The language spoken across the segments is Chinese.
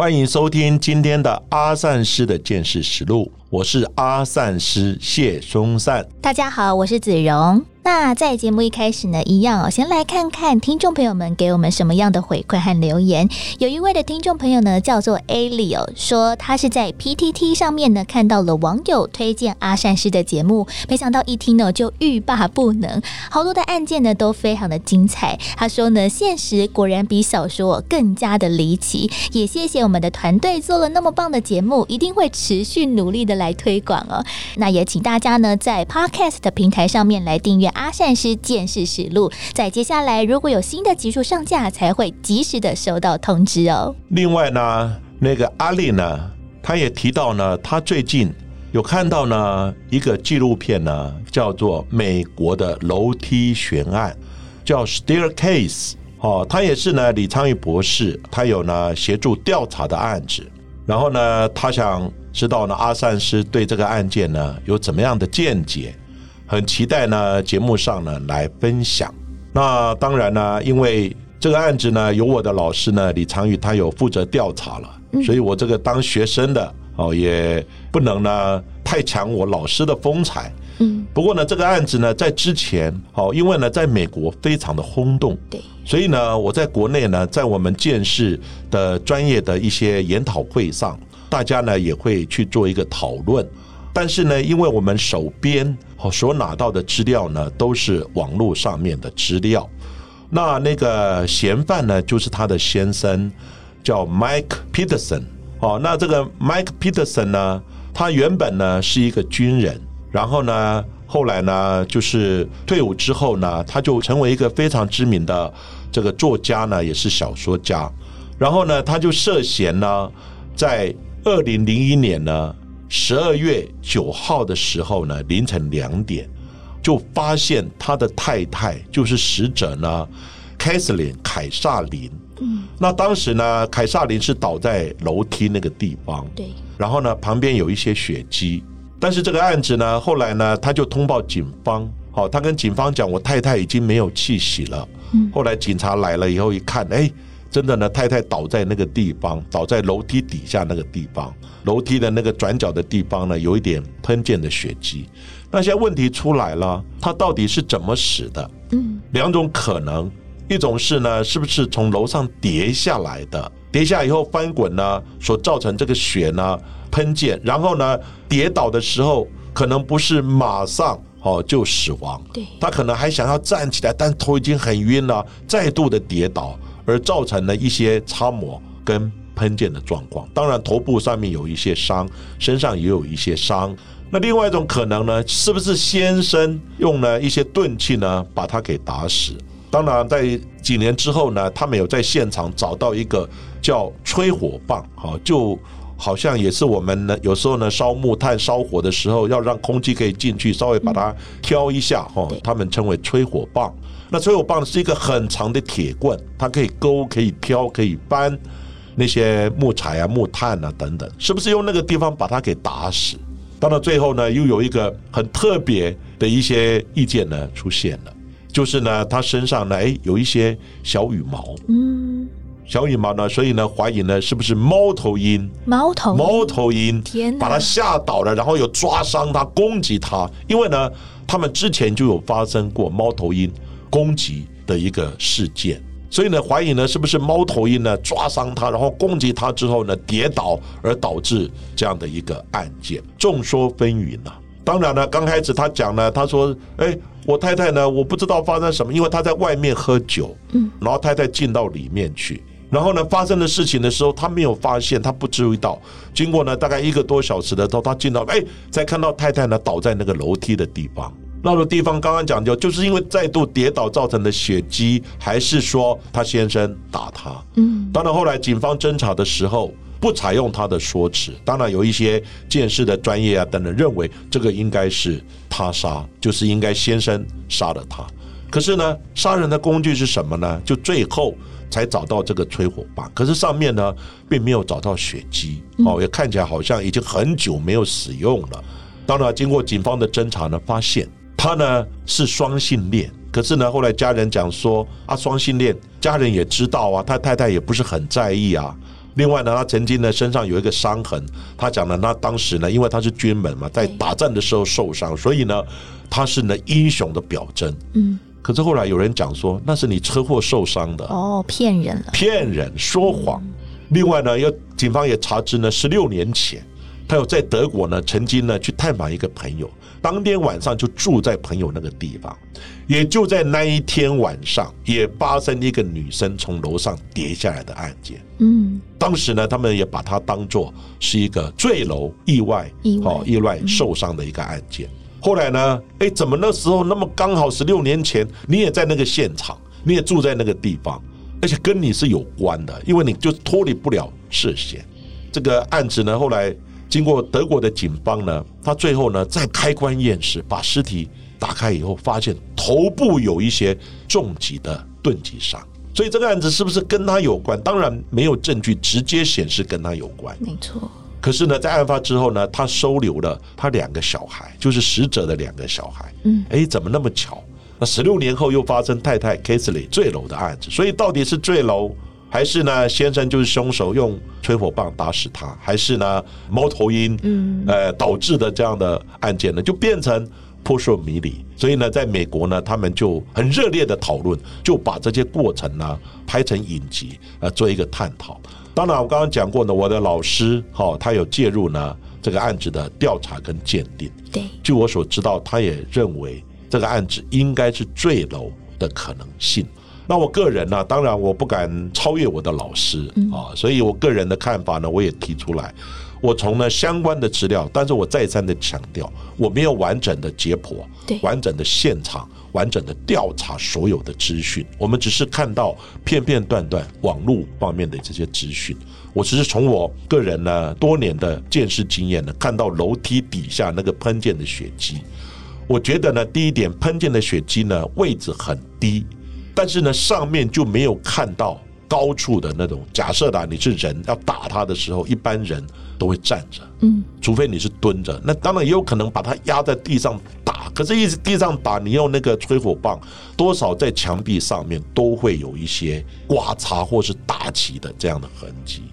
欢迎收听今天的阿善师的见识实录。我是阿善师谢松善。大家好，我是子荣。那在节目一开始呢，一样哦，先来看看听众朋友们给我们什么样的回馈和留言。有一位的听众朋友呢，叫做 A 里哦，说他是在 PTT 上面呢看到了网友推荐阿善师的节目，没想到一听呢就欲罢不能，好多的案件呢都非常的精彩。他说呢，现实果然比小说更加的离奇。也谢谢我们的团队做了那么棒的节目，一定会持续努力的来推广哦。那也请大家呢在 Podcast 的平台上面来订阅。阿善师见识实录，在接下来如果有新的集数上架，才会及时的收到通知哦。另外呢，那个阿丽呢，他也提到呢，他最近有看到呢一个纪录片呢，叫做《美国的楼梯悬案》，叫 Staircase。哦，他也是呢，李昌钰博士，他有呢协助调查的案子。然后呢，他想知道呢，阿善师对这个案件呢有怎么样的见解。很期待呢，节目上呢来分享。那当然呢，因为这个案子呢，有我的老师呢李长宇，他有负责调查了，所以我这个当学生的哦，也不能呢太抢我老师的风采。嗯，不过呢，这个案子呢，在之前哦，因为呢，在美国非常的轰动，对，所以呢，我在国内呢，在我们建设的专业的一些研讨会上，大家呢也会去做一个讨论。但是呢，因为我们手边所拿到的资料呢，都是网络上面的资料。那那个嫌犯呢，就是他的先生，叫 Mike Peterson。哦，那这个 Mike Peterson 呢，他原本呢是一个军人，然后呢，后来呢，就是退伍之后呢，他就成为一个非常知名的这个作家呢，也是小说家。然后呢，他就涉嫌呢，在二零零一年呢。十二月九号的时候呢，凌晨两点，就发现他的太太就是死者呢，凯瑟琳凯撒琳。嗯，那当时呢，凯撒琳是倒在楼梯那个地方。对。然后呢，旁边有一些血迹。但是这个案子呢，后来呢，他就通报警方。好，他跟警方讲，我太太已经没有气息了。嗯。后来警察来了以后一看，哎。真的呢，太太倒在那个地方，倒在楼梯底下那个地方，楼梯的那个转角的地方呢，有一点喷溅的血迹。那现在问题出来了，他到底是怎么死的？嗯，两种可能，一种是呢，是不是从楼上跌下来的？跌下以后翻滚呢，所造成这个血呢喷溅，然后呢跌倒的时候可能不是马上哦就死亡，对，他可能还想要站起来，但头已经很晕了，再度的跌倒。而造成了一些擦磨跟喷溅的状况，当然头部上面有一些伤，身上也有一些伤。那另外一种可能呢，是不是先生用了一些钝器呢，把他给打死？当然，在几年之后呢，他们有在现场找到一个叫吹火棒，哈，就好像也是我们呢有时候呢烧木炭烧火的时候，要让空气可以进去，稍微把它挑一下，哈，他们称为吹火棒。那吹火棒是一个很长的铁棍，它可以勾、可以挑、可以搬那些木材啊、木炭啊等等，是不是用那个地方把它给打死？到了最后呢，又有一个很特别的一些意见呢出现了，就是呢，他身上呢，哎，有一些小羽毛，嗯，小羽毛呢，所以呢，怀疑呢，是不是猫头鹰？猫头猫头鹰，天，把它吓倒了，然后又抓伤它，攻击它，因为呢，他们之前就有发生过猫头鹰。攻击的一个事件，所以呢，怀疑呢是不是猫头鹰呢抓伤它，然后攻击它之后呢跌倒，而导致这样的一个案件，众说纷纭呐。当然呢，刚开始他讲呢，他说：“哎，我太太呢，我不知道发生什么，因为他在外面喝酒，嗯，然后太太进到里面去，然后呢，发生的事情的时候，他没有发现，他不注意到。经过呢大概一个多小时的时候，他进到，哎，才看到太太呢倒在那个楼梯的地方。”那个地方刚刚讲究，就是因为再度跌倒造成的血迹，还是说他先生打他？嗯，当然后来警方侦查的时候，不采用他的说辞。当然，有一些见识的专业啊等等认为这个应该是他杀，就是应该先生杀了他。可是呢，杀人的工具是什么呢？就最后才找到这个吹火棒，可是上面呢并没有找到血迹，哦，也看起来好像已经很久没有使用了。当然，经过警方的侦查呢，发现他呢是双性恋。可是呢，后来家人讲说啊，双性恋，家人也知道啊，他太太也不是很在意啊。另外呢，他曾经呢身上有一个伤痕，他讲呢，他当时呢，因为他是军人嘛，在打仗的时候受伤，所以呢，他是呢英雄的表征。嗯。可是后来有人讲说，那是你车祸受伤的。哦，骗人了。骗人，说谎。另外呢，要警方也查知呢，十六年前，他有在德国呢，曾经呢去探访一个朋友。当天晚上就住在朋友那个地方，也就在那一天晚上，也发生一个女生从楼上跌下来的案件。嗯，当时呢，他们也把它当作是一个坠楼意外，哦，意外受伤的一个案件。后来呢，哎，怎么那时候那么刚好十六年前，你也在那个现场，你也住在那个地方，而且跟你是有关的，因为你就脱离不了视线。这个案子呢，后来。经过德国的警方呢，他最后呢再开棺验尸，把尸体打开以后，发现头部有一些重击的钝击伤，所以这个案子是不是跟他有关？当然没有证据直接显示跟他有关。没错。可是呢，在案发之后呢，他收留了他两个小孩，就是死者的两个小孩。嗯。哎，怎么那么巧？那十六年后又发生太太 k a s l e y 坠楼的案子，所以到底是坠楼？还是呢，先生就是凶手，用吹火棒打死他，还是呢，猫头鹰，嗯，呃，导致的这样的案件呢，就变成扑朔迷离。所以呢，在美国呢，他们就很热烈的讨论，就把这些过程呢拍成影集，呃，做一个探讨。当然，我刚刚讲过呢，我的老师哈，他有介入呢这个案子的调查跟鉴定。对，据我所知道，他也认为这个案子应该是坠楼的可能性。那我个人呢，当然我不敢超越我的老师啊，所以我个人的看法呢，我也提出来。我从呢相关的资料，但是我再三的强调，我没有完整的解剖，完整的现场，完整的调查所有的资讯。我们只是看到片片段段网络方面的这些资讯。我只是从我个人呢多年的见识经验呢，看到楼梯底下那个喷溅的血迹。我觉得呢，第一点，喷溅的血迹呢位置很低。但是呢，上面就没有看到高处的那种。假设的你是人要打他的时候，一般人都会站着，嗯，除非你是蹲着。那当然也有可能把他压在地上打。可是，一直地上打，你用那个吹火棒，多少在墙壁上面都会有一些刮擦或是打击的这样的痕迹。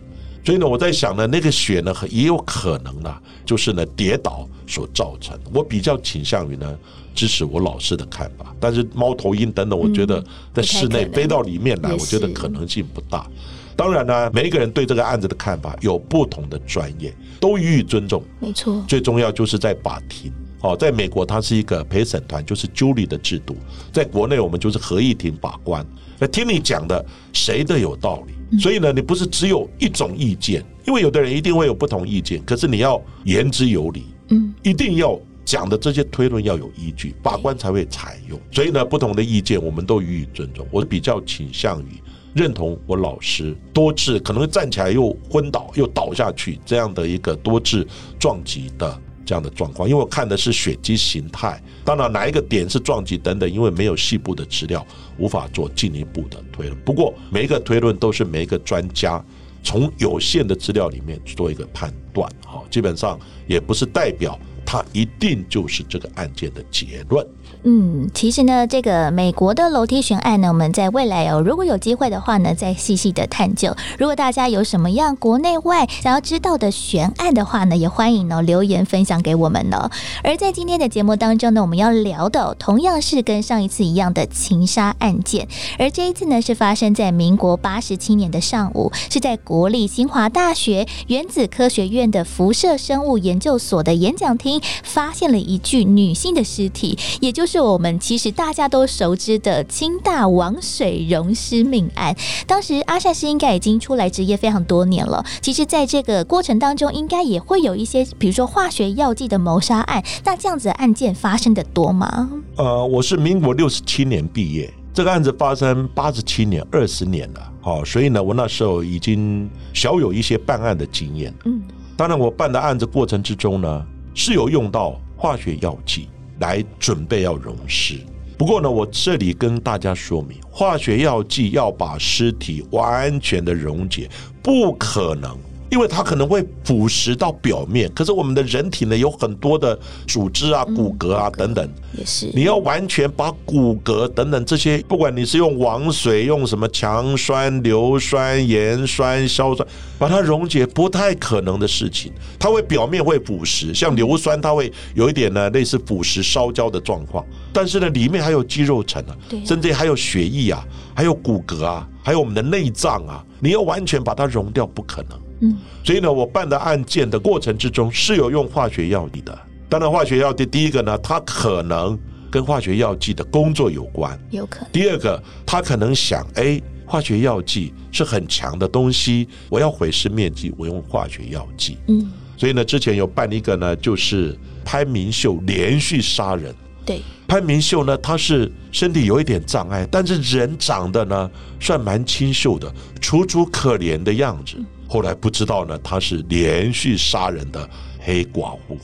所以呢，我在想呢，那个血呢，也有可能呢，就是呢跌倒所造成。我比较倾向于呢。支持我老师的看法，但是猫头鹰等等，我觉得在室内飞到里面来，我觉得可能性不大。当然呢，每一个人对这个案子的看法有不同的专业，都予以尊重。没错，最重要就是在法庭。哦，在美国它是一个陪审团，就是 jury 的制度；在国内我们就是合议庭法官，来听你讲的，谁都有道理。所以呢，你不是只有一种意见，因为有的人一定会有不同意见，可是你要言之有理，嗯，一定要。讲的这些推论要有依据，法官才会采用。所以呢，不同的意见我们都予以尊重。我比较倾向于认同我老师多次可能站起来又昏倒又倒下去这样的一个多次撞击的这样的状况，因为我看的是血迹形态。当然，哪一个点是撞击等等，因为没有细部的资料，无法做进一步的推论。不过，每一个推论都是每一个专家从有限的资料里面做一个判断。好，基本上也不是代表。它一定就是这个案件的结论。嗯，其实呢，这个美国的楼梯悬案呢，我们在未来哦，如果有机会的话呢，再细细的探究。如果大家有什么样国内外想要知道的悬案的话呢，也欢迎呢留言分享给我们呢。而在今天的节目当中呢，我们要聊的同样是跟上一次一样的情杀案件，而这一次呢是发生在民国八十七年的上午，是在国立清华大学原子科学院的辐射生物研究所的演讲厅，发现了一具女性的尸体，也就是。我们其实大家都熟知的清大王水溶尸命案。当时阿善师应该已经出来职业非常多年了。其实，在这个过程当中，应该也会有一些，比如说化学药剂的谋杀案。那这样子的案件发生的多吗？呃，我是民国六十七年毕业。这个案子发生八十七年，二十年了，好，所以呢，我那时候已经小有一些办案的经验。嗯，当然，我办的案子过程之中呢，是有用到化学药剂来准备要溶尸。不过呢，我这里跟大家说明，化学药剂要把尸体完全的溶解，不可能。因为它可能会腐蚀到表面，可是我们的人体呢有很多的组织啊、骨骼啊等等，也是你要完全把骨骼等等这些，不管你是用王水、用什么强酸、硫酸、盐酸、硝酸，把它溶解，不太可能的事情。它会表面会腐蚀，像硫酸，它会有一点呢类似腐蚀烧焦的状况，但是呢里面还有肌肉层啊，甚至还有血液啊，还有骨骼啊，还有我们的内脏啊，你要完全把它溶掉，不可能。嗯，所以呢，我办的案件的过程之中是有用化学药剂的。当然，化学药剂第一个呢，它可能跟化学药剂的工作有关；有可能，第二个，他可能想，哎，化学药剂是很强的东西，我要毁尸灭迹，我用化学药剂。嗯，所以呢，之前有办一个呢，就是潘明秀连续杀人。对，潘明秀呢，他是身体有一点障碍，但是人长得呢算蛮清秀的，楚楚可怜的样子。后来不知道呢，他是连续杀人的黑寡妇。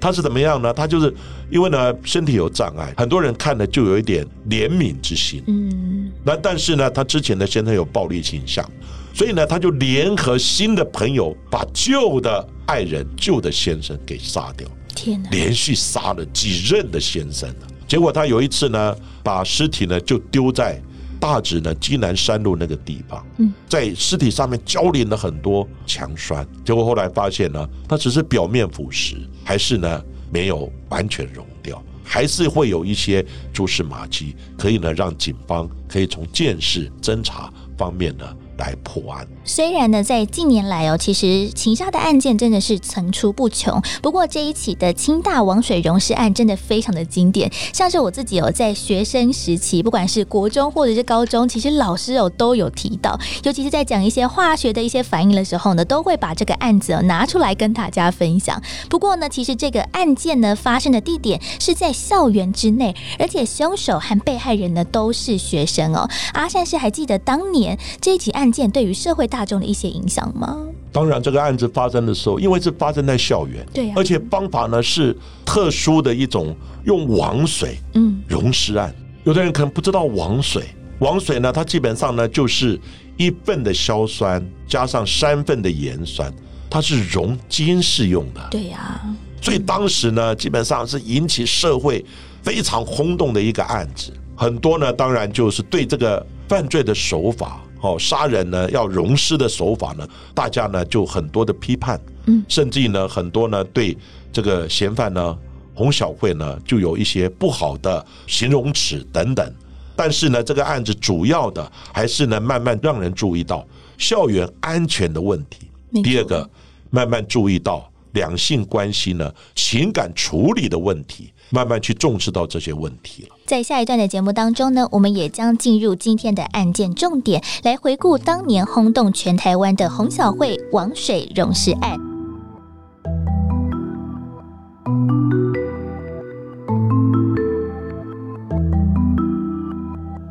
他是怎么样呢？他就是因为呢身体有障碍，很多人看了就有一点怜悯之心。嗯，那但是呢，他之前的先生有暴力倾向，所以呢，他就联合新的朋友，把旧的爱人、旧的先生给杀掉。天哪，连续杀了几任的先生了。结果他有一次呢，把尸体呢就丢在大直呢基南山路那个地方，嗯，在尸体上面浇淋了很多强酸。结果后来发现呢，它只是表面腐蚀，还是呢没有完全溶掉。还是会有一些蛛丝马迹，可以呢让警方可以从见识侦查方面呢来破案。虽然呢，在近年来哦，其实情杀的案件真的是层出不穷。不过这一起的清大王水溶尸案真的非常的经典，像是我自己有在学生时期，不管是国中或者是高中，其实老师哦都有提到，尤其是在讲一些化学的一些反应的时候呢，都会把这个案子哦拿出来跟大家分享。不过呢，其实这个案件呢发生的地点是在校园之内，而且凶手和被害人呢都是学生哦。阿善是还记得当年这一起案件对于社会大众的一些影响吗？当然，这个案子发生的时候，因为是发生在校园，对呀而且方法呢是特殊的一种用王水嗯，溶尸案。有的人可能不知道王水，王水呢，它基本上呢就是一份的硝酸加上三份的盐酸，它是溶金式用的。对呀、所以当时呢，基本上是引起社会非常轰动的一个案子。很多呢，当然就是对这个犯罪的手法，哦，杀人呢要溶尸的手法呢，大家呢就很多的批判，嗯甚至呢很多呢对这个嫌犯呢洪小慧呢就有一些不好的形容词等等。但是呢，这个案子主要的还是呢慢慢让人注意到校园安全的问题。第二个，慢慢注意到两性关系呢情感处理的问题，慢慢去重视到这些问题了。在下一段的节目当中呢，我们也将进入今天的案件重点，来回顾当年轰动全台湾的洪小慧王水溶尸案。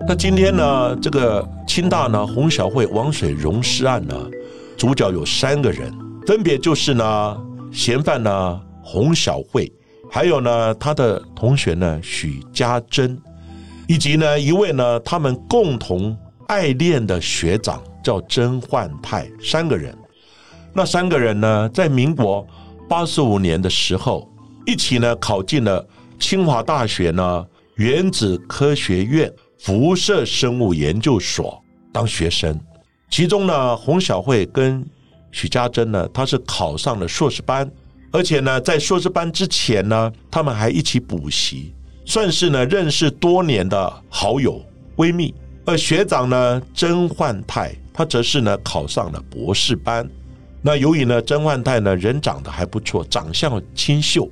那今天呢，这个清大呢洪小慧王水溶尸案呢，主角有三个人，分别就是呢嫌犯呢洪小慧，还有呢他的同学呢许家珍，以及呢一位呢他们共同爱恋的学长叫甄焕泰，三个人。那三个人呢，在民国八十五年的时候，一起呢考进了清华大学呢原子科学院辐射生物研究所当学生。其中呢，洪小慧跟许家珍呢，她是考上了硕士班，而且呢，在硕士班之前呢，他们还一起补习，算是呢认识多年的好友闺蜜。而学长呢，甄焕泰，他则是呢考上了博士班。那由于呢，甄焕泰呢人长得还不错，长相清秀，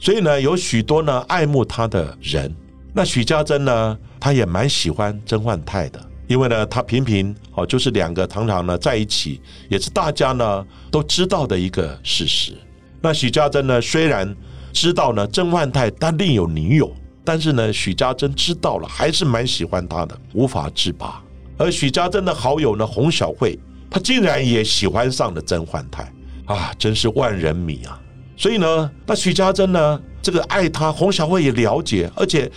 所以呢有许多呢爱慕他的人。那许家珍呢，她也蛮喜欢甄焕泰的，因为呢他频频哦就是两个常常呢在一起，也是大家呢都知道的一个事实。那许家珍呢虽然知道呢甄焕泰他另有女友，但是呢，许家珍知道了，还是蛮喜欢他的，无法自拔。而许家珍的好友呢，洪小慧，她竟然也喜欢上了甄嬛泰啊，真是万人迷啊！所以呢，那许家珍呢，这个爱他，洪小慧也了解，而且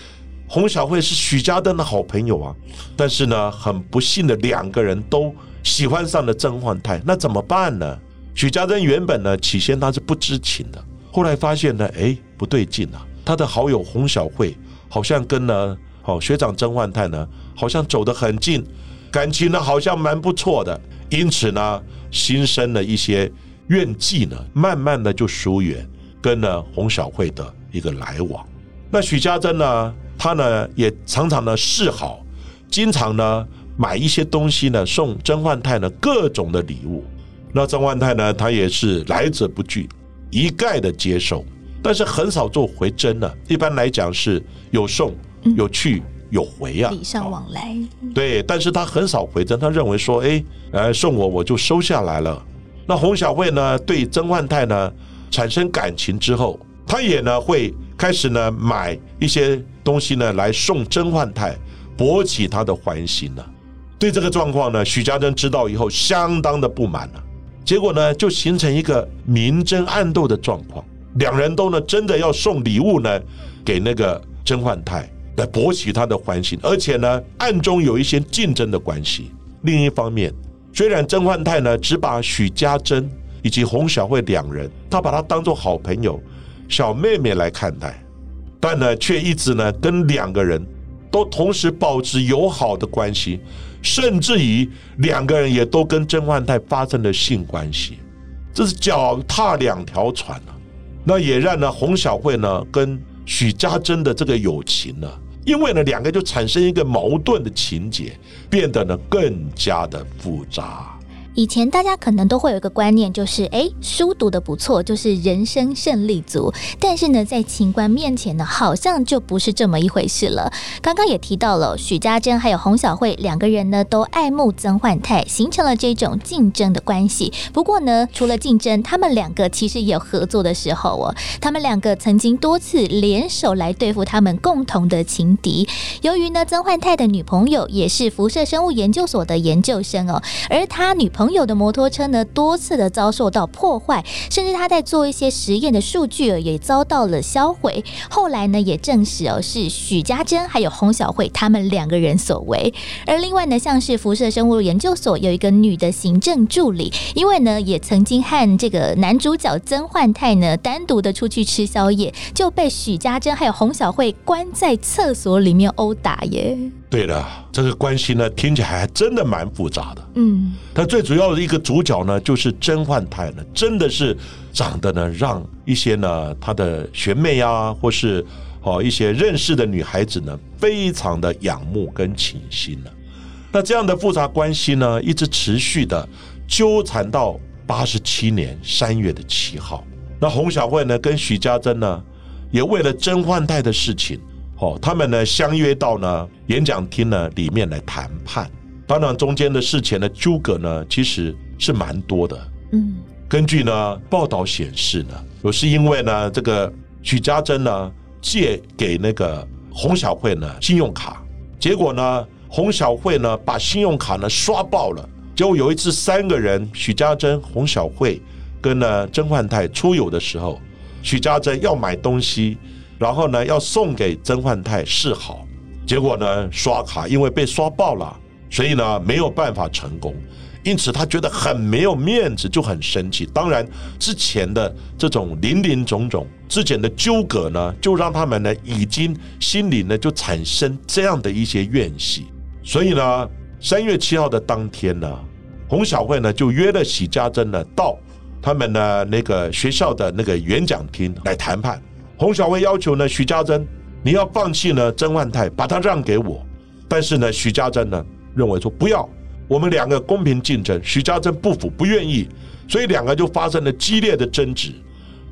洪小慧是许家珍的好朋友啊。但是呢，很不幸的，两个人都喜欢上了甄焕泰，那怎么办呢？许家珍原本呢，起先他是不知情的。后来发现呢，哎，不对劲啊！他的好友洪小慧好像跟呢，好学长曾焕泰呢，好像走得很近，感情呢好像蛮不错的。因此呢，心生了一些怨气呢，慢慢的就疏远跟呢洪小慧的一个来往。那许家珍呢，他呢也常常呢示好，经常呢买一些东西呢送曾焕泰呢各种的礼物。那曾焕泰呢，他也是来者不拒。一概的接受，但是很少做回真的。一般来讲是有送、有去、有回啊，礼尚往来。对，但是他很少回真。他认为说，哎，呃，送我我就收下来了。那洪小慧呢，对曾焕泰呢产生感情之后，他也呢会开始呢买一些东西呢来送曾焕泰，博取他的欢心呢。对这个状况呢，许家珍知道以后，相当的不满了。结果呢，就形成一个明争暗斗的状况。两人都呢，真的要送礼物呢，给那个甄焕泰来博取他的欢心，而且呢，暗中有一些竞争的关系。另一方面，虽然甄焕泰呢，只把许家珍以及洪小慧两人，他把他当做好朋友、小妹妹来看待，但呢，却一直呢，跟两个人都同时保持友好的关系。甚至于两个人也都跟甄焕泰发生了性关系，这是脚踏两条船啊！那也让呢洪小慧呢跟许家珍的这个友情呢，因为呢两个就产生一个矛盾的情节，变得呢更加的复杂。以前大家可能都会有一个观念，就是哎，书读的不错，就是人生胜利组。但是呢，在情关面前呢，好像就不是这么一回事了。刚刚也提到了许家珍还有洪小慧两个人呢，都爱慕曾焕泰，形成了这种竞争的关系。不过呢，除了竞争，他们两个其实也有合作的时候哦。他们两个曾经多次联手来对付他们共同的情敌。由于呢，曾焕泰的女朋友也是辐射生物研究所的研究生哦，而他女朋朋友的摩托车呢，多次的遭受到破坏，甚至他在做一些实验的数据也遭到了销毁。后来呢，也证实哦，是许家珍还有洪小慧他们两个人所为。而另外呢，像是辐射生物研究所有一个女的行政助理，因为呢，也曾经和这个男主角曾焕泰呢单独的出去吃宵夜，就被许家珍还有洪小慧关在厕所里面殴打耶。对的，这个关系呢，听起来还真的蛮复杂的。嗯，他最主要的一个主角呢，就是甄焕泰呢，真的是长得呢，让一些呢他的学妹啊，或是哦一些认识的女孩子呢，非常的仰慕跟倾心呢。那这样的复杂关系呢，一直持续的纠缠到八十七年三月的七号。那洪小慧呢，跟许家珍呢，也为了甄焕泰的事情。哦，他们呢相约到呢演讲厅呢里面来谈判。当然，中间的事前的纠葛呢其实是蛮多的。嗯，根据呢报道显示呢，有是因为呢这个许家珍呢借给那个洪小慧呢信用卡，结果呢洪小慧呢把信用卡呢刷爆了。结果有一次三个人，许家珍、洪小慧跟呢甄焕泰出游的时候，许家珍要买东西。然后呢，要送给曾焕泰示好，结果呢，刷卡因为被刷爆了，所以呢没有办法成功，因此他觉得很没有面子，就很生气。当然，之前的这种林林总总之前的纠葛呢，就让他们呢已经心里呢就产生这样的一些怨气。所以呢，三月七号的当天呢，洪小慧呢就约了许家珍呢到他们呢那个学校的那个演讲厅来谈判。洪小慧要求呢，许家珍，你要放弃呢，曾焕泰，把他让给我。但是呢，许家珍呢认为说不要，我们两个公平竞争。许家珍不服，不愿意，所以两个就发生了激烈的争执。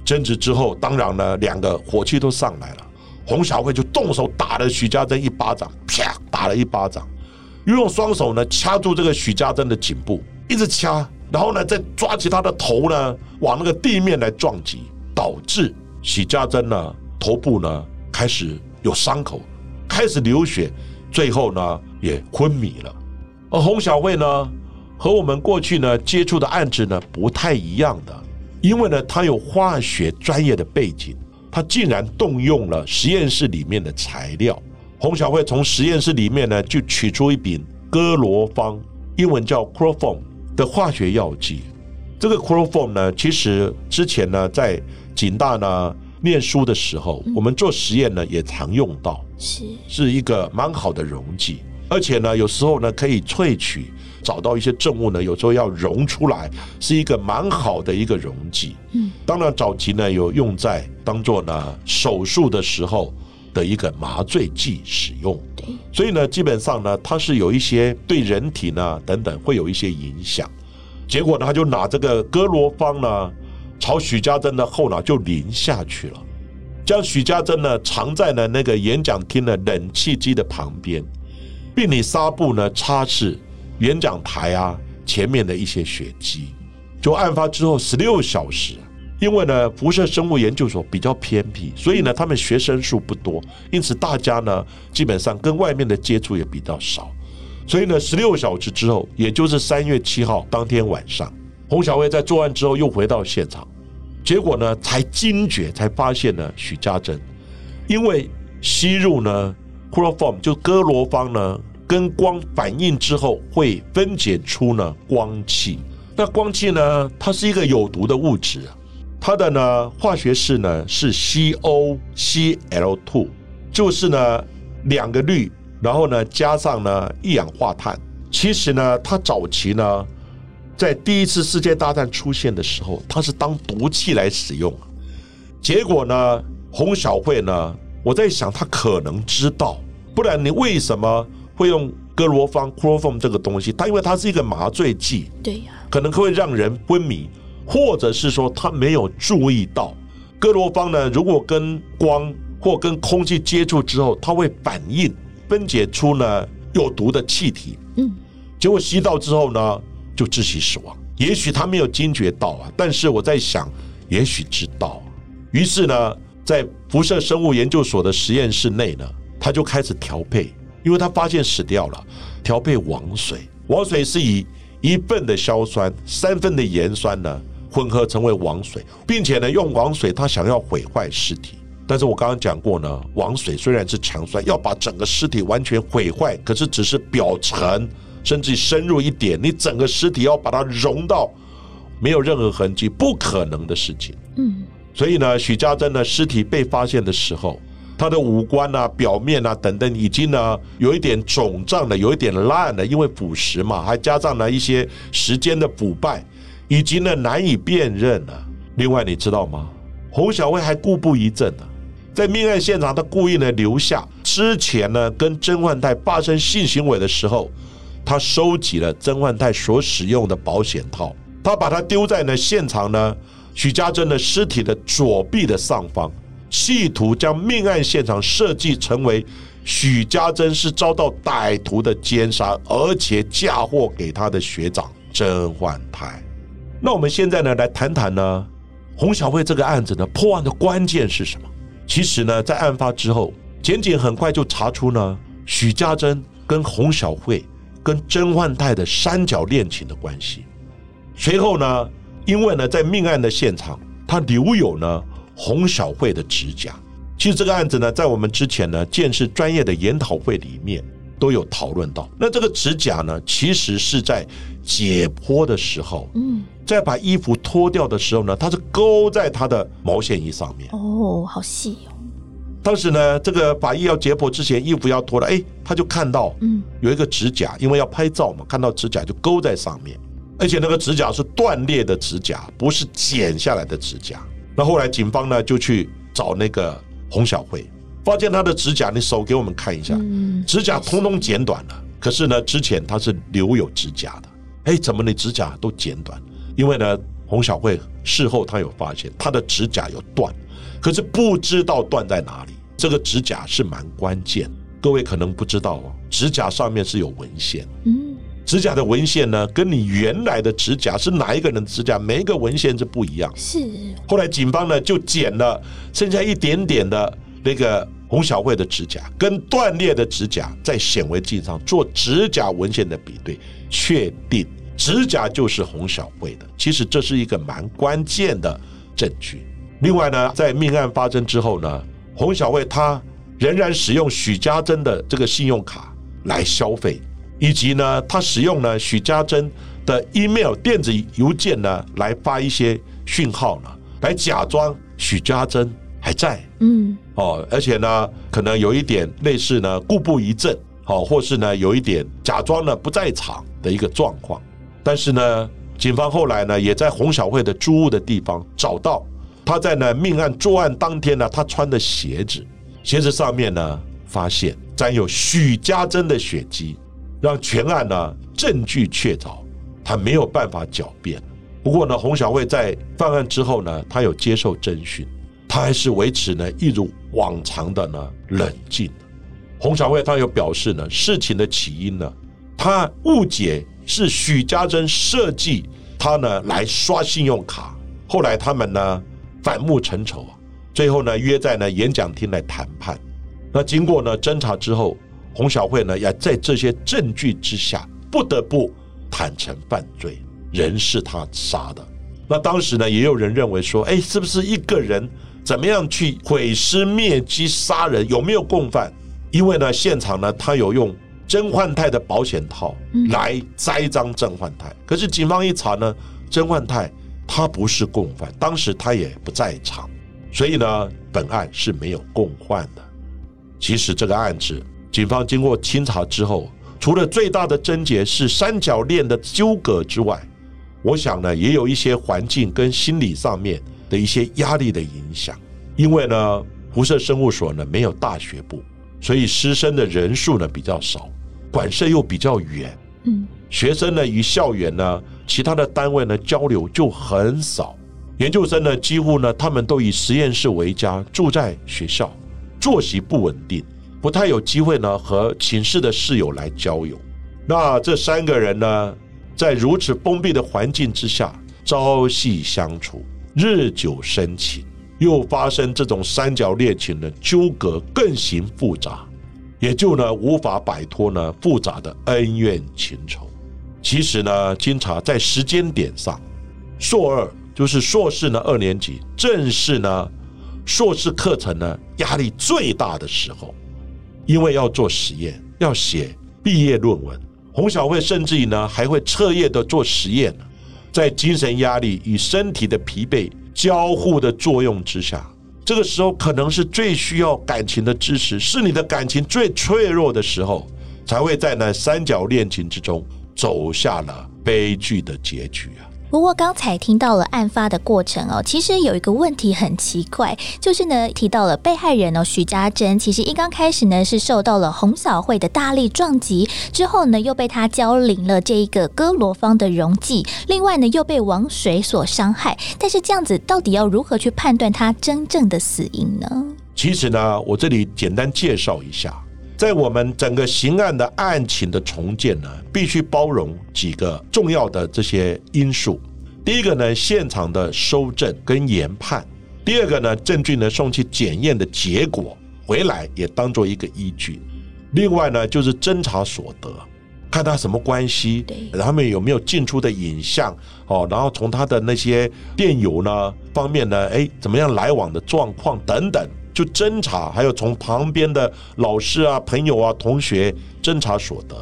争执之后，当然呢，两个火气都上来了。洪小慧就动手打了许家珍一巴掌，啪，打了一巴掌，又用双手呢掐住这个许家珍的颈部，一直掐，然后呢再抓起他的头呢往那个地面来撞击，导致。许家珍呢，头部呢开始有伤口，开始流血，最后呢也昏迷了。而洪小慧呢，和我们过去呢接触的案子呢不太一样的，因为呢她有化学专业的背景，她竟然动用了实验室里面的材料。洪小慧从实验室里面呢就取出一柄哥罗芳，英文叫 chloroform 的化学药剂。这个 chloroform 呢，其实之前呢在景大呢念书的时候，我们做实验呢也常用到，是是一个蛮好的溶剂。而且呢，有时候呢可以萃取，找到一些证物呢，有时候要溶出来，是一个蛮好的一个溶剂。嗯，当然早期呢有用在当做呢手术的时候的一个麻醉剂使用。对，所以呢，基本上呢，它是有一些对人体呢等等会有一些影响。结果呢，他就拿这个哥罗芳呢，朝许家珍的后脑就淋下去了，将许家珍呢藏在了那个演讲厅的冷气机的旁边，并以纱布呢擦拭演讲台啊前面的一些血迹。就案发之后十六小时，因为呢辐射生物研究所比较偏僻，所以呢他们学生数不多，因此大家呢基本上跟外面的接触也比较少。所以呢，十六小时之后，也就是三月七号当天晚上，洪小薇在作案之后又回到现场，结果呢才惊觉，才发现呢许家珍因为吸入呢 chloroform 就哥罗芳呢跟光反应之后会分解出呢光气，那光气呢它是一个有毒的物质，它的呢化学式呢是 COCl2，就是呢两个氯。然后呢，加上呢一氧化碳。其实呢，它早期呢，在第一次世界大战出现的时候，它是当毒气来使用。结果呢，洪小慧呢，我在想，他可能知道，不然你为什么会用哥罗芳 （chloroform） 这个东西？它因为它是一个麻醉剂，对呀，可能会让人昏迷，或者是说他没有注意到哥罗芳呢，如果跟光或跟空气接触之后，它会反应。分解出呢有毒的气体，嗯，结果吸到之后呢就窒息死亡。也许他没有惊觉到啊，但是我在想，也许知道。于是呢，在辐射生物研究所的实验室内呢，他就开始调配，因为他发现死掉了，调配王水。王水是以一份的硝酸、三份的盐酸呢混合成为王水，并且呢用王水，他想要毁坏尸体。但是我刚刚讲过呢，王水虽然是强酸，要把整个尸体完全毁坏，可是只是表层，甚至深入一点，你整个尸体要把它融到没有任何痕迹，不可能的事情。嗯，所以呢，许家珍的尸体被发现的时候，他的五官啊、表面啊等等，已经呢有一点肿胀的，有一点烂了，因为腐蚀嘛，还加上了一些时间的腐败，已经呢难以辨认了。另外，你知道吗？洪小薇还故布疑阵呢。在命案现场，他故意呢留下之前呢跟甄焕泰发生性行为的时候，他收集了甄焕泰所使用的保险套，他把它丢在呢现场呢许家珍的尸体的左臂的上方，企图将命案现场设计成为许家珍是遭到歹徒的奸杀，而且嫁祸给他的学长甄焕泰。那我们现在呢来谈谈呢洪小慧这个案子呢破案的关键是什么？其实呢，在案发之后，检警很快就查出呢，许家珍跟洪小慧跟甄焕泰的三角恋情的关系。随后呢，因为呢，在命案的现场，他留有呢洪小慧的指甲。其实这个案子呢，在我们之前呢，见识专业的研讨会里面都有讨论到。那这个指甲呢，其实是在解剖的时候，嗯。在把衣服脱掉的时候呢，它是勾在他的毛线衣上面。哦，好细哦。当时呢，这个法医要解剖之前，衣服要脱了，哎，他就看到，嗯，有一个指甲，因为要拍照嘛，看到指甲就勾在上面，而且那个指甲是断裂的指甲，不是剪下来的指甲。那后来警方呢就去找那个洪小慧，发现她的指甲，你手给我们看一下，指甲通通剪短了。可是呢，之前她是留有指甲的，哎，怎么你指甲都剪短？因为呢，洪小慧事后她有发现她的指甲有断，可是不知道断在哪里。这个指甲是蛮关键，各位可能不知道哦，指甲上面是有纹线。嗯，指甲的纹线呢，跟你原来的指甲是哪一个人的指甲，每一个纹线是不一样。是。后来警方呢就剪了剩下一点点的那个洪小慧的指甲跟断裂的指甲在显微镜上做指甲文献的比对，确定指甲就是洪小慧的。其实这是一个蛮关键的证据。另外呢，在命案发生之后呢，洪小慧她仍然使用许家珍的这个信用卡来消费，以及呢，她使用呢许家珍的 email 电子邮件呢来发一些讯号呢，来假装许家珍还在。嗯，哦，而且呢，可能有一点类似呢，故布疑阵，好，或是呢，有一点假装呢不在场的一个状况。但是呢，警方后来呢，也在洪小慧的租屋的地方找到他在呢命案作案当天呢，他穿的鞋子，鞋子上面呢，发现沾有许家珍的血迹，让全案呢证据确凿，他没有办法狡辩。不过呢，洪小慧在犯案之后呢，他有接受侦讯。他还是维持呢一如往常的呢冷静。洪小慧他又表示呢，事情的起因呢，他误解是许家珍设计他呢来刷信用卡，后来他们呢反目成仇啊，最后呢约在呢演讲厅来谈判。那经过呢侦查之后，洪小慧呢也在这些证据之下，不得不坦诚犯罪，人是他杀的。那当时呢也有人认为说，哎，是不是一个人？怎么样去毁尸灭迹杀人？有没有共犯？因为呢，现场呢，他有用甄焕泰的保险套来栽赃甄焕泰。可是警方一查呢，甄焕泰他不是共犯，当时他也不在场，所以呢，本案是没有共犯的。其实这个案子，警方经过清查之后，除了最大的症结是三角恋的纠葛之外，我想呢，也有一些环境跟心理上面。的一些压力的影响，因为呢，辐射生物所呢没有大学部，所以师生的人数呢比较少，管舍又比较远，嗯，学生呢与校园呢其他的单位呢交流就很少，研究生呢几乎呢他们都以实验室为家，住在学校，作息不稳定，不太有机会呢和寝室的室友来交友。那这三个人呢，在如此封闭的环境之下，朝夕相处。日久生情，又发生这种三角恋情的纠葛，更形复杂，也就呢无法摆脱呢复杂的恩怨情仇。其实呢，经查在时间点上，硕二就是硕士呢二年级，正是呢硕士课程呢压力最大的时候，因为要做实验，要写毕业论文。洪小慧甚至于呢还会彻夜的做实验。在精神压力与身体的疲惫交互的作用之下，这个时候可能是最需要感情的支持，是你的感情最脆弱的时候，才会在那三角恋情之中走下了悲剧的结局啊。不过刚才听到了案发的过程哦，其实有一个问题很奇怪，就是呢提到了被害人哦徐家珍，其实一刚开始呢是受到了洪小慧的大力撞击，之后呢又被他浇淋了这一个哥罗芳的溶剂，另外呢又被王水所伤害。但是这样子到底要如何去判断他真正的死因呢？其实呢，我这里简单介绍一下。在我们整个刑案的案情的重建呢，必须包容几个重要的这些因素。第一个呢，现场的收证跟研判；第二个呢，证据呢送去检验的结果回来也当做一个依据。另外呢，就是侦查所得，看他什么关系，他们有没有进出的影像哦，然后从他的那些电邮呢方面呢，哎，怎么样来往的状况等等。就侦查，还有从旁边的老师啊、朋友啊、同学侦查所得。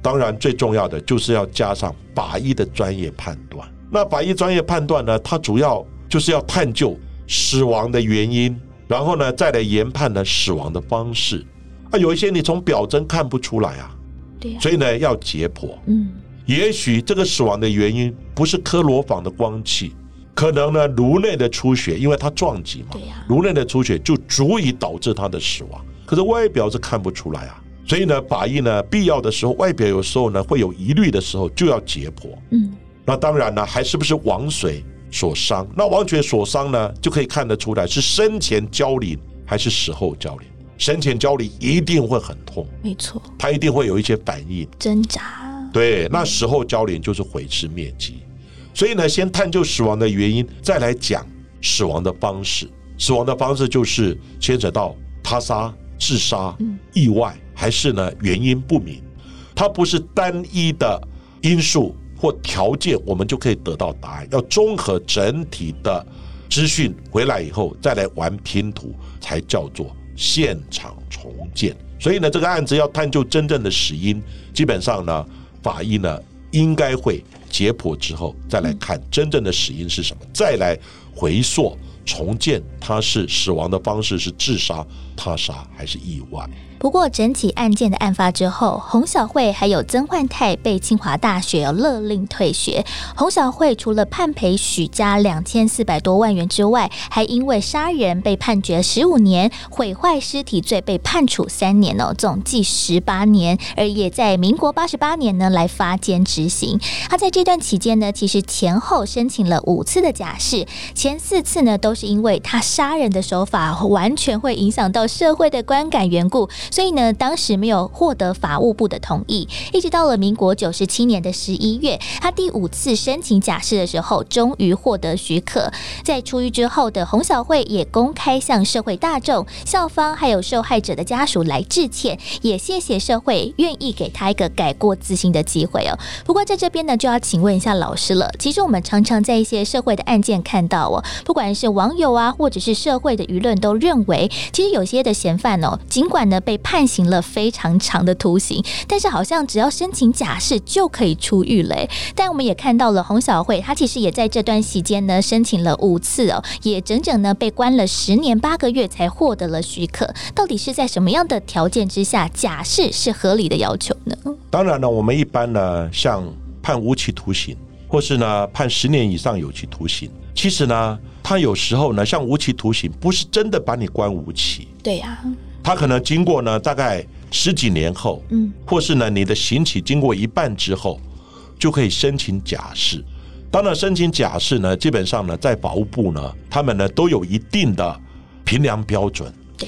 当然，最重要的就是要加上法医的专业判断。那法医专业判断呢，它主要就是要探究死亡的原因，然后呢，再来研判呢死亡的方式。啊，有一些你从表征看不出来啊，对，所以呢要解剖。嗯，也许这个死亡的原因不是科罗坊的光气。可能呢，颅内的出血，因为它撞击嘛，颅内的出血就足以导致他的死亡。可是外表是看不出来啊，所以呢，法医呢，必要的时候，外表有时候呢会有疑虑的时候，就要解剖。嗯，那当然呢，还是不是王水所伤？那王水所伤呢，就可以看得出来是生前交淋还是死后交淋。生前交淋一定会很痛，没错，他一定会有一些反应，挣扎。对，那死后交淋就是毁尸灭迹。所以呢，先探究死亡的原因，再来讲死亡的方式。死亡的方式就是牵扯到他杀、自杀、意外，还是呢原因不明？它不是单一的因素或条件，我们就可以得到答案。要综合整体的资讯回来以后，再来玩拼图，才叫做现场重建。所以呢，这个案子要探究真正的死因，基本上呢，法医呢应该会解剖之后，再来看真正的死因是什么，再来回溯重建，他是死亡的方式是自杀、他杀还是意外？不过，整起案件的案发之后，洪小慧还有曾焕泰被清华大学勒令退学。洪小慧除了判赔许家两千四百多万元之外，还因为杀人被判决十五年，毁坏尸体罪被判处三年哦，总计十八年。而也在民国八十八年呢来发监执行。他在这段期间呢，其实前后申请了五次的假释，前四次呢都是因为他杀人的手法完全会影响到社会的观感缘故。所以呢，当时没有获得法务部的同意，一直到了民国九十七年的十一月，他第五次申请假释的时候，终于获得许可。在出狱之后的洪小慧也公开向社会大众、校方还有受害者的家属来致歉，也谢谢社会愿意给他一个改过自新的机会哦。不过在这边呢，就要请问一下老师了。其实我们常常在一些社会的案件看到哦，不管是网友啊，或者是社会的舆论，都认为其实有些的嫌犯哦，尽管呢被判刑了非常长的徒刑，但是好像只要申请假释就可以出狱嘞。但我们也看到了洪小慧，她其实也在这段期间呢申请了五次哦，也整整呢被关了十年八个月才获得了许可。到底是在什么样的条件之下假释是合理的要求呢？当然了，我们一般呢像判无期徒刑，或是呢判十年以上有期徒刑，其实呢他有时候呢像无期徒刑，不是真的把你关无期。对呀。他可能经过呢，大概十几年后，嗯，或是呢，你的刑期经过一半之后，就可以申请假释。当然，申请假释呢，基本上呢，在法务部呢，他们呢都有一定的评量标准。对，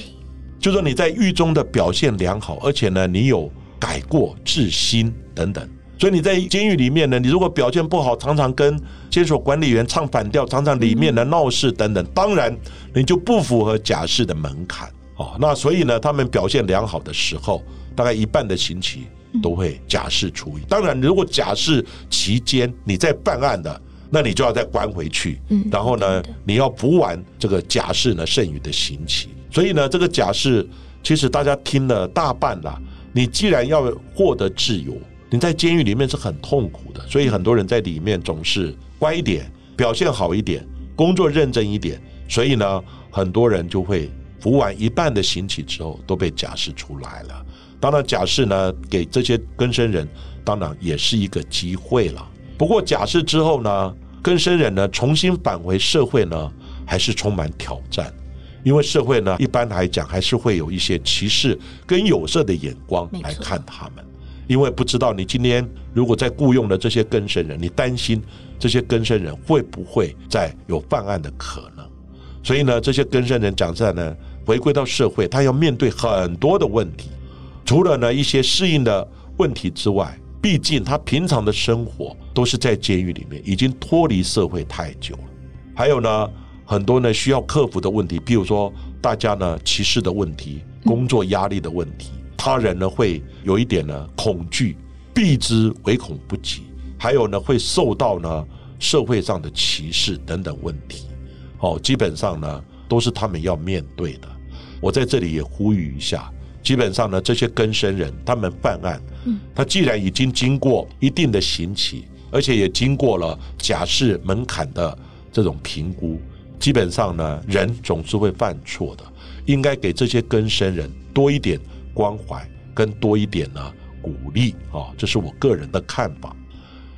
就说你在狱中的表现良好，而且呢，你有改过自新等等。所以你在监狱里面呢，你如果表现不好，常常跟监所管理员唱反调，常常里面的闹事等等，当然你就不符合假释的门槛。哦，那所以呢，他们表现良好的时候，大概一半的刑期都会假释处理。当然，如果假释期间你在办案的，那你就要再关回去。嗯，然后呢，你要补完这个假释呢剩余的刑期。所以呢，这个假释其实大家听了大半了。你既然要获得自由，你在监狱里面是很痛苦的。所以很多人在里面总是乖一点，表现好一点，工作认真一点。所以呢，很多人就会。服完一半的刑期之后，都被假释出来了。当然，假释呢，给这些更生人，当然也是一个机会了。不过，假释之后呢，更生人呢，重新返回社会呢，还是充满挑战。因为社会呢，一般来讲，还是会有一些歧视跟有色的眼光来看他们。因为不知道你今天如果在雇佣的这些更生人，你担心这些更生人会不会再有犯案的可能。所以呢，这些更生人讲在呢。回归到社会，他要面对很多的问题，除了呢一些适应的问题之外，毕竟他平常的生活都是在监狱里面，已经脱离社会太久了。还有呢，很多呢需要克服的问题，比如说大家呢歧视的问题、工作压力的问题，他人呢会有一点呢恐惧，避之唯恐不及。还有呢会受到呢社会上的歧视等等问题，哦，基本上呢都是他们要面对的。我在这里也呼吁一下，基本上呢，这些更生人他们犯案，嗯，他既然已经经过一定的刑期，而且也经过了假释门槛的这种评估，基本上呢，人总是会犯错的，应该给这些更生人多一点关怀，跟多一点呢鼓励啊，这是我个人的看法。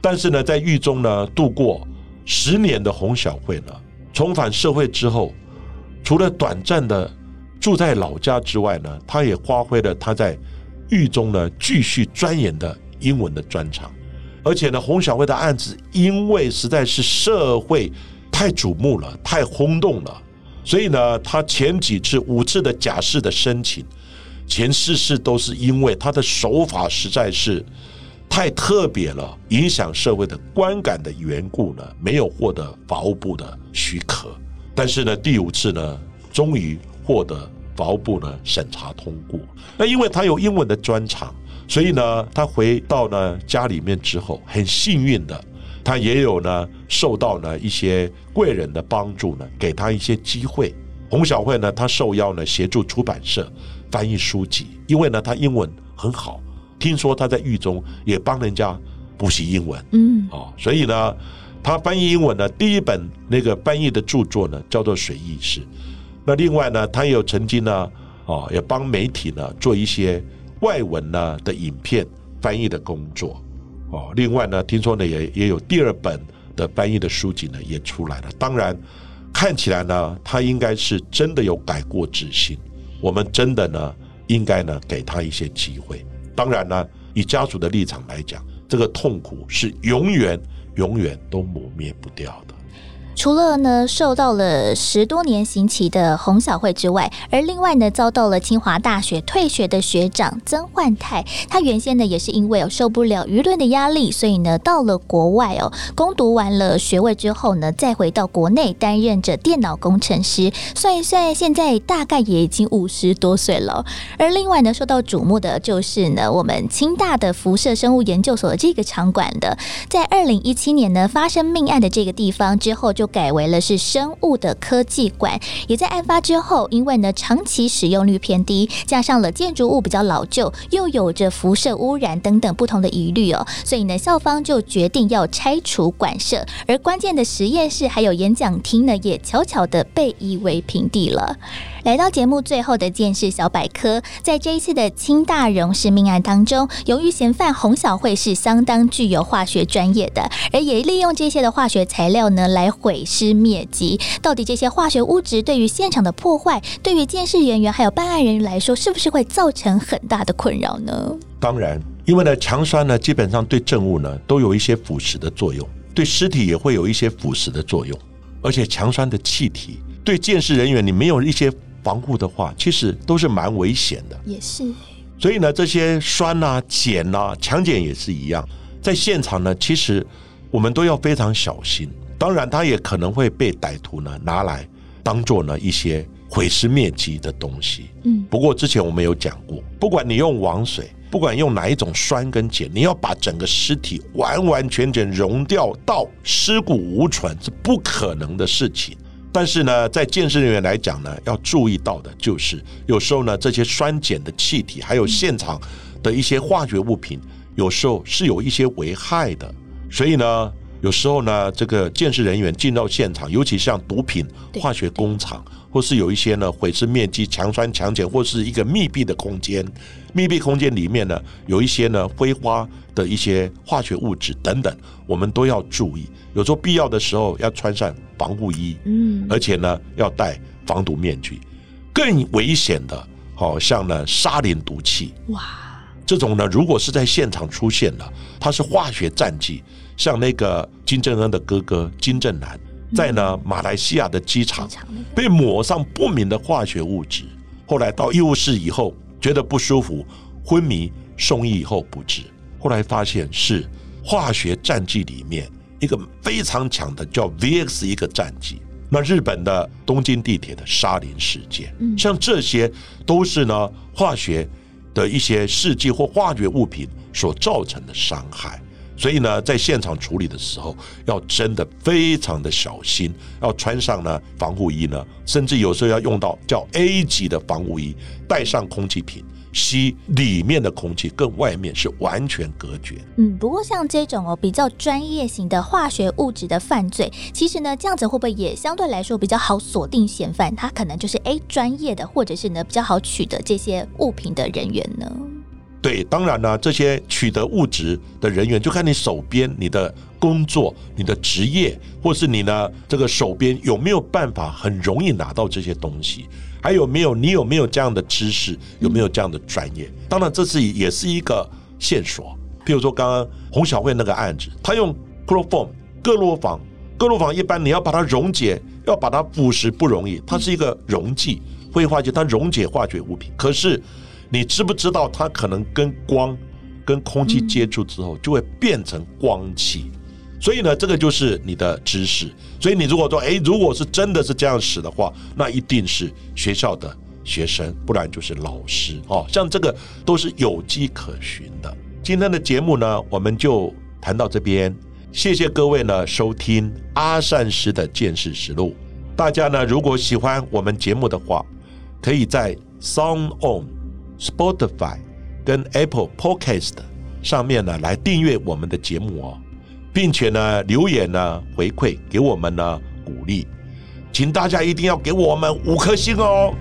但是呢，在狱中呢度过十年的洪小慧呢，重返社会之后，除了短暂的。住在老家之外呢，他也发挥了他在狱中呢继续钻研的英文的专长，而且呢，洪小慧的案子因为实在是社会太瞩目了，太轰动了，所以呢，他前几次五次的假释的申请，前四次都是因为他的手法实在是太特别了，影响社会的观感的缘故呢，没有获得法务部的许可。但是呢，第五次呢，终于。获得法务部呢审查通过。那因为他有英文的专长，所以呢，他回到呢家里面之后，很幸运的，他也有呢受到呢一些贵人的帮助呢，给他一些机会。洪小慧呢，他受邀呢协助出版社翻译书籍，因为呢他英文很好，听说他在狱中也帮人家补习英文，嗯，哦，所以呢，他翻译英文呢，第一本那个翻译的著作呢叫做《水意识》。那另外呢，他也有曾经呢，哦，也帮媒体呢做一些外文呢的影片翻译的工作，哦，另外呢，听说呢也也有第二本的翻译的书籍呢也出来了。当然，看起来呢，他应该是真的有改过自新。我们真的呢，应该呢给他一些机会。当然呢，以家属的立场来讲，这个痛苦是永远、永远都磨灭不掉的。除了呢受到了十多年刑期的洪小慧之外，而另外呢遭到了清华大学退学的学长曾焕泰，他原先呢也是因为哦受不了舆论的压力，所以呢到了国外哦攻读完了学位之后呢，再回到国内担任着电脑工程师。算一算，现在大概也已经五十多岁了。而另外呢受到瞩目的就是呢我们清大的辐射生物研究所这个场馆的，在二零一七年呢发生命案的这个地方之后就。改为了是生物的科技馆，也在案发之后，因为呢长期使用率偏低，加上了建筑物比较老旧，又有着辐射污染等等不同的疑虑哦，所以呢校方就决定要拆除馆舍，而关键的实验室还有演讲厅呢，也悄悄的被夷为平地了。来到节目最后的见识小百科，在这一次的清大荣氏命案当中，由于嫌犯洪小慧是相当具有化学专业的，而也利用这些的化学材料呢来毁尸灭迹。到底这些化学物质对于现场的破坏，对于监视人员还有办案人员来说，是不是会造成很大的困扰呢？当然，因为呢强酸呢基本上对证物呢都有一些腐蚀的作用，对尸体也会有一些腐蚀的作用，而且强酸的气体对监视人员你没有一些。防护的话，其实都是蛮危险的。也是，所以呢，这些酸啊、碱啊、强碱也是一样，在现场呢，其实我们都要非常小心。当然，它也可能会被歹徒呢拿来当做呢一些毁尸灭迹的东西。嗯，不过之前我们有讲过，不管你用王水，不管用哪一种酸跟碱，你要把整个尸体完完全全溶掉到尸骨无存，是不可能的事情。但是呢，在健身人员来讲呢，要注意到的就是，有时候呢，这些酸碱的气体，还有现场的一些化学物品，有时候是有一些危害的。所以呢，有时候呢，这个建设人员进到现场，尤其像毒品化学工厂，或是有一些呢毁尸灭迹、强酸强碱，或是一个密闭的空间，密闭空间里面呢，有一些呢挥发的一些化学物质等等，我们都要注意。有时候必要的时候要穿上防护衣，嗯，而且呢要戴防毒面具。更危险的，好像呢沙林毒气，哇，这种呢如果是在现场出现了，它是化学战剂，像那个金正恩的哥哥金正男，在呢马来西亚的机场被抹上不明的化学物质，后来到医务室以后觉得不舒服，昏迷送医以后不治，后来发现是化学战剂里面。一个非常强的叫 VX 一个战剂，那日本的东京地铁的沙林事件，像这些都是呢化学的一些试剂或化学物品所造成的伤害，所以呢在现场处理的时候要真的非常的小心，要穿上呢防护衣呢，甚至有时候要用到叫 A 级的防护衣，带上空气瓶。吸里面的空气，跟外面是完全隔绝。嗯，不过像这种哦比较专业型的化学物质的犯罪，其实呢这样子会不会也相对来说比较好锁定嫌犯？他可能就是 A 专业的，或者是呢比较好取得这些物品的人员呢？对，当然呢，这些取得物质的人员就看你手边你的工作、你的职业，或是你呢这个手边有没有办法很容易拿到这些东西。还有没有？你有没有这样的知识？有没有这样的专业？当然，这是也是一个线索。譬如说，刚刚洪小慧那个案子，他用 chloroform 各罗防，各罗防一般你要把它溶解，要把它腐蚀不容易，它是一个溶剂，会化解它溶解化学物品。可是你知不知道，它可能跟光、跟空气接触之后，就会变成光气。所以呢，这个就是你的知识。所以你如果说，哎，如果是真的是这样使的话，那一定是学校的学生，不然就是老师哦。像这个都是有迹可循的。今天的节目呢，我们就谈到这边。谢谢各位呢收听阿善师的见识实录。大家呢，如果喜欢我们节目的话，可以在 Sound On、Spotify 跟 Apple Podcast 上面呢来订阅我们的节目哦，并且呢留言呢回馈给我们呢鼓励，请大家一定要给我们五颗星哦。